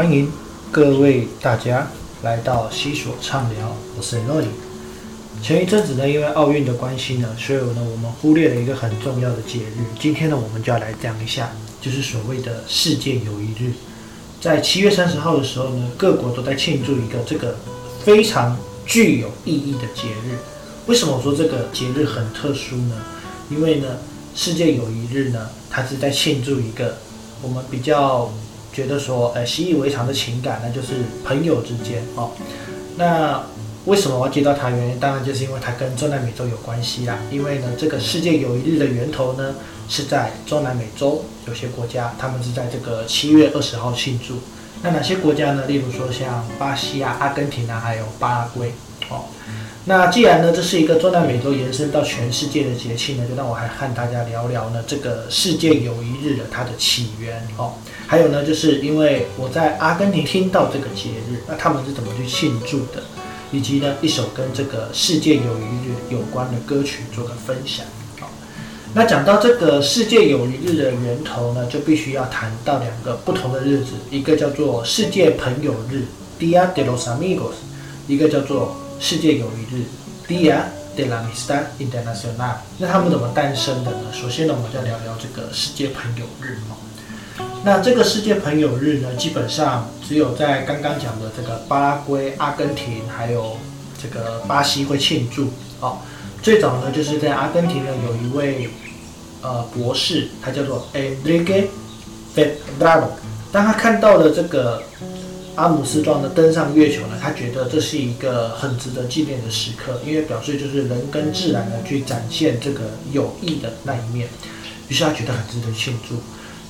欢迎各位大家来到西索畅聊，我是 Roy。前一阵子呢，因为奥运的关系呢，所以呢，我们忽略了一个很重要的节日。今天呢，我们就要来讲一下，就是所谓的世界友谊日。在七月三十号的时候呢，各国都在庆祝一个这个非常具有意义的节日。为什么我说这个节日很特殊呢？因为呢，世界友谊日呢，它是在庆祝一个我们比较觉得说，呃，习以为常的情感，那就是朋友之间哦。那为什么我要提到它？原因当然就是因为它跟中南美洲有关系啦。因为呢，这个世界友谊日的源头呢，是在中南美洲有些国家，他们是在这个七月二十号庆祝。那哪些国家呢？例如说像巴西啊、阿根廷啊，还有巴拉圭哦。那既然呢，这是一个中南美洲延伸到全世界的节庆呢，就让我还和大家聊聊呢这个世界友谊日的它的起源哦。还有呢，就是因为我在阿根廷听到这个节日，那他们是怎么去庆祝的，以及呢一首跟这个世界友谊日有关的歌曲做个分享。好，那讲到这个世界友谊日的源头呢，就必须要谈到两个不同的日子，一个叫做世界朋友日 （Dia de los Amigos），一个叫做世界友谊日，Dia del Amistad Internacional。那他们怎么诞生的呢？首先呢，我们就聊聊这个世界朋友日。那这个世界朋友日呢，基本上只有在刚刚讲的这个巴拉圭、阿根廷还有这个巴西会庆祝哦。最早呢，就是在阿根廷呢，有一位呃博士，他叫做 Enrique Ferraro。当他看到了这个阿姆斯壮呢登上月球呢，他觉得这是一个很值得纪念的时刻，因为表示就是人跟自然呢去展现这个友谊的那一面，于是他觉得很值得庆祝。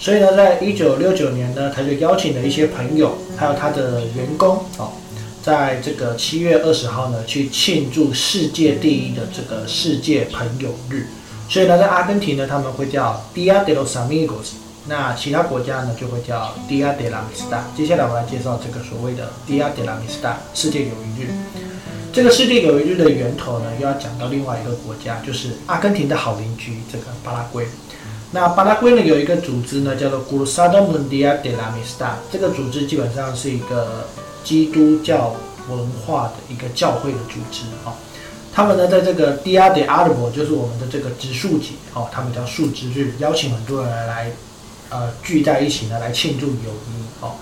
所以呢，在一九六九年呢，他就邀请了一些朋友，还有他的员工哦，在这个七月二十号呢，去庆祝世界第一的这个世界朋友日。所以呢，在阿根廷呢，他们会叫 Dia de los Amigos。那其他国家呢，就会叫 Dia de la Mista。接下来我来介绍这个所谓的 Dia de la Mista 世界友谊日。这个世界友谊日的源头呢，又要讲到另外一个国家，就是阿根廷的好邻居这个巴拉圭。那巴拉圭呢有一个组织呢，叫做 Cruzado Mundia de la Mista。这个组织基本上是一个基督教文化的一个教会的组织哦。他们呢在这个 Dia de a r b o 就是我们的这个植树节哦，他们叫树枝日，邀请很多人来呃聚在一起呢来庆祝友谊哦。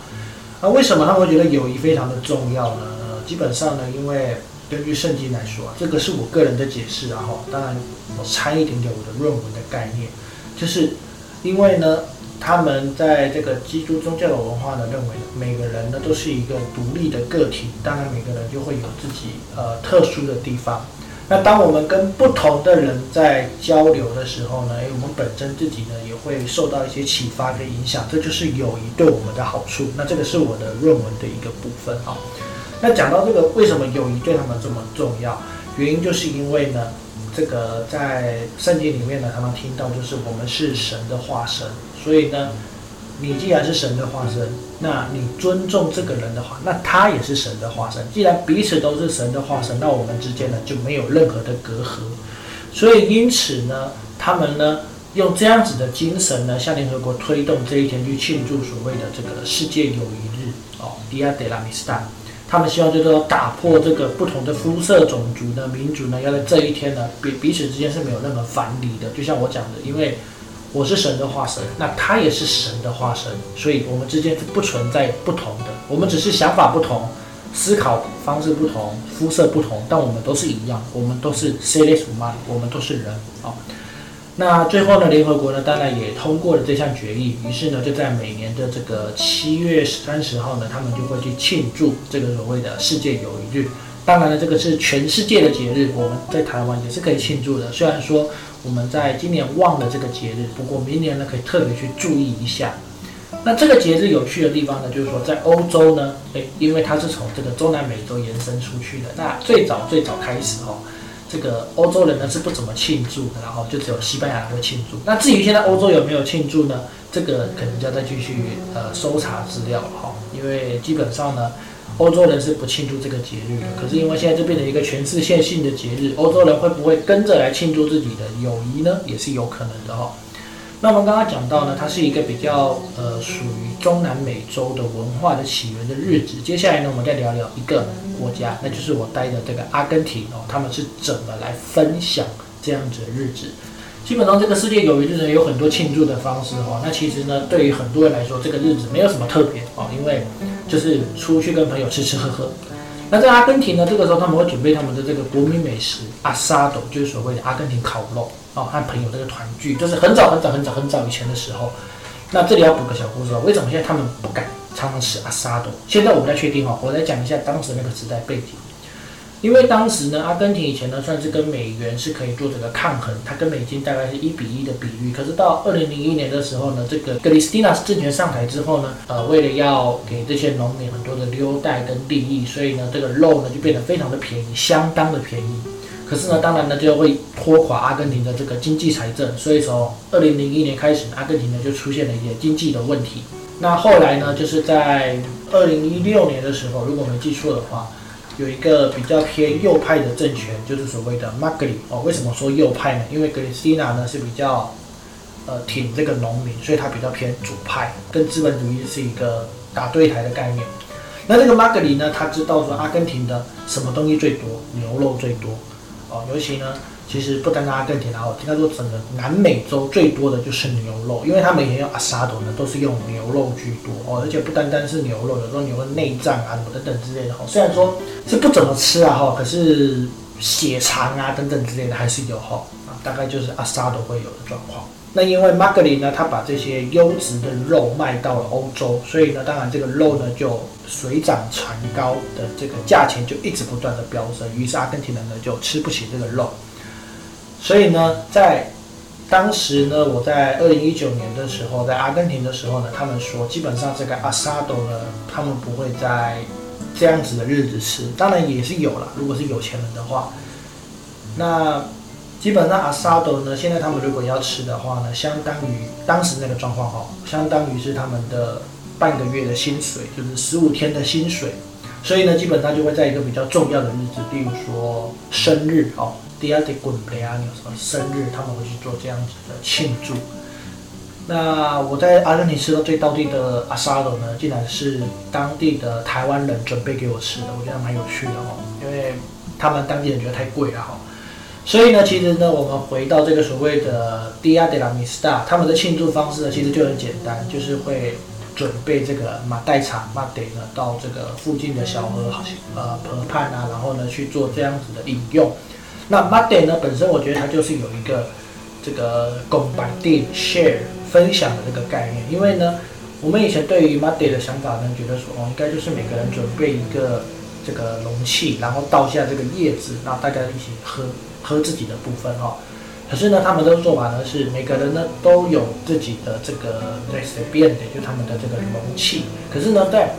那为什么他们会觉得友谊非常的重要呢？基本上呢，因为根据圣经来说，这个是我个人的解释啊哈。当然我掺一点点我的论文的概念。就是因为呢，他们在这个基督宗教的文化呢，认为每个人呢都是一个独立的个体，当然每个人就会有自己呃特殊的地方。那当我们跟不同的人在交流的时候呢，诶，我们本身自己呢也会受到一些启发跟影响，这就是友谊对我们的好处。那这个是我的论文的一个部分啊。那讲到这个，为什么友谊对他们这么重要？原因就是因为呢。这个在圣经里面呢，他们听到就是我们是神的化身，所以呢，你既然是神的化身，那你尊重这个人的话，那他也是神的化身。既然彼此都是神的化身，那我们之间呢就没有任何的隔阂。所以因此呢，他们呢用这样子的精神呢，向联合国推动这一天去庆祝所谓的这个世界友谊日哦，Dia de la m i s t a d。他们希望就是说打破这个不同的肤色、种族呢、民族呢，要在这一天呢，彼彼此之间是没有任何藩篱的。就像我讲的，因为我是神的化身，那他也是神的化身，所以我们之间是不存在不同的。我们只是想法不同，思考方式不同，肤色不同，但我们都是一样，我们都是 c e l e s t man，我们都是人啊。那最后呢，联合国呢，当然也通过了这项决议。于是呢，就在每年的这个七月三十号呢，他们就会去庆祝这个所谓的世界友谊日。当然了，这个是全世界的节日，我们在台湾也是可以庆祝的。虽然说我们在今年忘了这个节日，不过明年呢，可以特别去注意一下。那这个节日有趣的地方呢，就是说在欧洲呢，诶，因为它是从这个中南美洲延伸出去的。那最早最早开始哦。这个欧洲人呢是不怎么庆祝的，然后就只有西班牙人会庆祝。那至于现在欧洲有没有庆祝呢？这个可能就要再继续呃搜查资料了哈。因为基本上呢，欧洲人是不庆祝这个节日的。可是因为现在这变成一个全世界性的节日，欧洲人会不会跟着来庆祝自己的友谊呢？也是有可能的哈。那我们刚刚讲到呢，它是一个比较呃属于中南美洲的文化的起源的日子。接下来呢，我们再聊聊一个国家，那就是我待的这个阿根廷哦，他们是怎么来分享这样子的日子？基本上这个世界友谊日呢有很多庆祝的方式哦，那其实呢对于很多人来说，这个日子没有什么特别哦，因为就是出去跟朋友吃吃喝喝。那在阿根廷呢，这个时候他们会准备他们的这个国民美食阿萨斗，就是所谓的阿根廷烤肉哦，和朋友这个团聚，就是很早很早很早很早以前的时候。那这里要补个小故事哦，为什么现在他们不敢常常吃阿萨斗？现在我不太确定哦，我来讲一下当时那个时代背景。因为当时呢，阿根廷以前呢算是跟美元是可以做这个抗衡，它跟美金大概是一比一的比率。可是到二零零一年的时候呢，这个格里斯蒂娜政权上台之后呢，呃，为了要给这些农民很多的优待跟利益，所以呢，这个肉呢就变得非常的便宜，相当的便宜。可是呢，当然呢就会拖垮阿根廷的这个经济财政。所以从二零零一年开始，阿根廷呢就出现了一些经济的问题。那后来呢，就是在二零一六年的时候，如果没记错的话。有一个比较偏右派的政权，就是所谓的马格里哦。为什么说右派呢？因为格里斯蒂娜呢是比较呃挺这个农民，所以他比较偏左派，跟资本主义是一个打对台的概念。那这个马格里呢，他知道说阿根廷的什么东西最多？牛肉最多哦，尤其呢。其实不单单阿根廷，然后应该说整个南美洲最多的就是牛肉，因为他们以前用阿萨多呢，都是用牛肉居多哦，而且不单单是牛肉，有时候牛的内脏啊什么等等之类的哈。虽然说是不怎么吃啊哈，可是血肠啊等等之类的还是有哈，大概就是阿萨多会有的状况。那因为马格里呢，他把这些优质的肉卖到了欧洲，所以呢，当然这个肉呢就水涨船高的这个价钱就一直不断的飙升，于是阿根廷人呢就吃不起这个肉。所以呢，在当时呢，我在二零一九年的时候，在阿根廷的时候呢，他们说基本上这个阿萨多呢，他们不会在这样子的日子吃。当然也是有了，如果是有钱人的话，那基本上阿萨多呢，现在他们如果要吃的话呢，相当于当时那个状况哈，相当于是他们的半个月的薪水，就是十五天的薪水。所以呢，基本上就会在一个比较重要的日子，例如说生日哦。第二 day good day 啊，什么生日，他们会去做这样子的庆祝。那我在阿根廷吃到最当地的阿萨罗呢，竟然是当地的台湾人准备给我吃的，我觉得蛮有趣的哦。因为他们当地人觉得太贵了哈。所以呢，其实呢，我们回到这个所谓的 Dia de la m i s t a 他们的庆祝方式呢，其实就很简单，就是会准备这个马黛茶马黛呢，到这个附近的小河呃河畔啊，然后呢去做这样子的饮用。那 Monday 呢？本身我觉得它就是有一个这个共摆地 share 分享的这个概念。因为呢，我们以前对于 Monday 的想法呢，觉得说哦，应该就是每个人准备一个这个容器，然后倒下这个叶子，然后大家一起喝喝自己的部分哈。可是呢，他们的做法呢是每个人呢都有自己的这个 recipient，就他们的这个容器。可是呢，在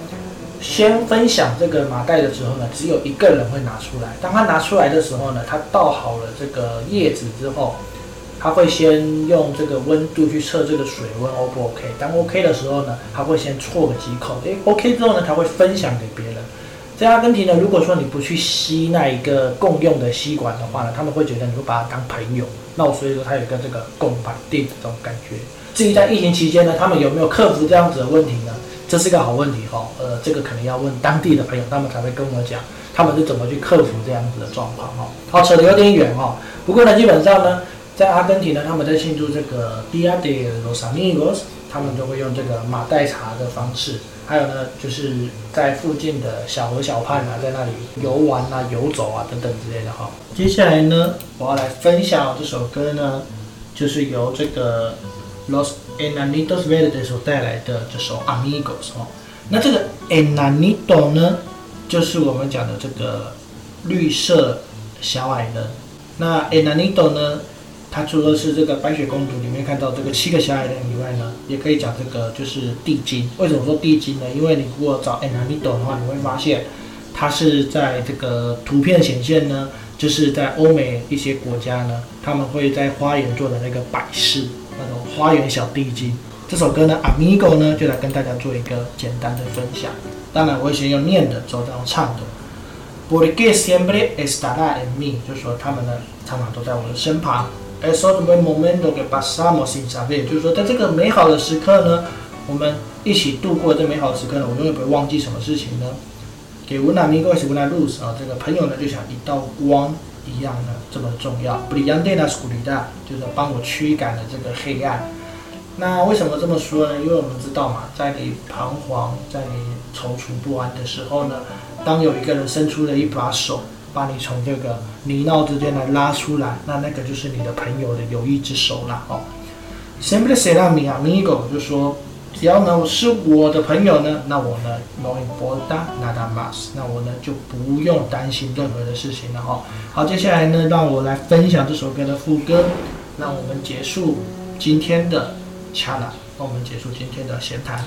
先分享这个马袋的时候呢，只有一个人会拿出来。当他拿出来的时候呢，他倒好了这个叶子之后，他会先用这个温度去测这个水温 O 不 OK。当 OK 的时候呢，他会先啜个几口。诶 o k 之后呢，他会分享给别人。在阿根廷呢，如果说你不去吸那一个共用的吸管的话呢，他们会觉得你会把他当朋友。那我所以说，他有一个这个共板定这种感觉。至于在疫情期间呢，他们有没有克服这样子的问题呢？这是个好问题哈，呃，这个可能要问当地的朋友，他们才会跟我讲，他们是怎么去克服这样子的状况哈。好，扯得有点远哦，不过呢，基本上呢，在阿根廷呢，他们在庆祝这个 Dia de los Amigos，他们都会用这个马黛茶的方式，还有呢，就是在附近的小河小畔啊，在那里游玩啊、游走啊等等之类的哈。接下来呢，我要来分享这首歌呢，就是由这个 Los Enanitos Verdes 所带来的这首 Amigos 哦，那这个 Enanito 呢，就是我们讲的这个绿色小矮人。那 Enanito 呢，它除了是这个白雪公主里面看到这个七个小矮人以外呢，也可以讲这个就是地精。为什么说地精呢？因为你如果找 Enanito 的话，你会发现它是在这个图片显现呢，就是在欧美一些国家呢，他们会在花园做的那个摆饰。那种花园小地精，这首歌呢，Amigo 呢，就来跟大家做一个简单的分享。当然，我会先用念的，之后再用唱的。Porque siempre estará en mí，就是说他们呢，常常都在我的身旁。Es otro buen momento que pasamos sin saber，就是说，在这个美好的时刻呢，我们一起度过这美好的时刻呢，我永远不会忘记什么事情呢？给文南明各位是文南 lose 啊，这个朋友呢就像一道光一样的这么重要。布里扬蒂纳斯古里达，就是帮我驱赶了这个黑暗。那为什么这么说呢？因为我们知道嘛，在你彷徨、在你踌躇不安的时候呢，当有一个人伸出了一把手，把你从这个泥淖之间来拉出来，那那个就是你的朋友的友谊之手了哦。Siempre será mi amigo，就说只要呢是我的朋友呢，那我呢 no importa nada más，那我呢就不用担心任何的事情了哈。好，接下来呢，让我来分享这首歌的副歌，让我们结束今天的。charla，那我们结束今天的闲谈。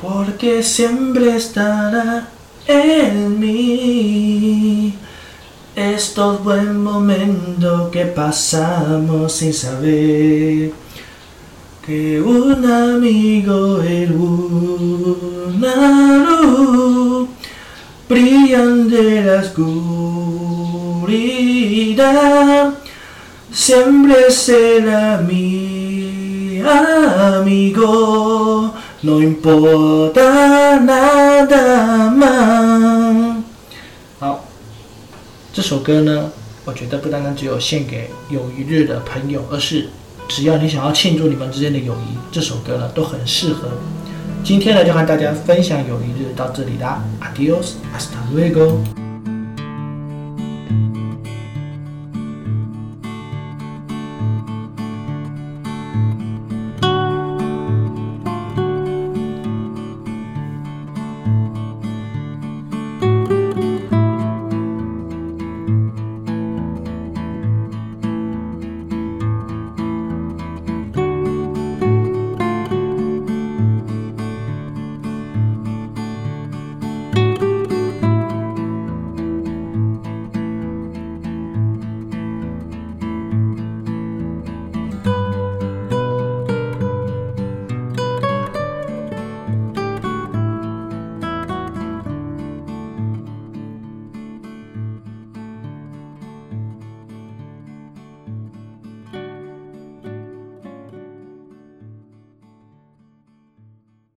Porque siempre estará en mí estos buen momentos que pasamos sin saber que un amigo es una luz brillan de la oscuridad siempre será mi amigo, no importa nada más。好，这首歌呢，我觉得不单单只有献给友谊日的朋友，而是只要你想要庆祝你们之间的友谊，这首歌呢都很适合。今天呢，就和大家分享友谊日到这里啦，Adios，hasta luego。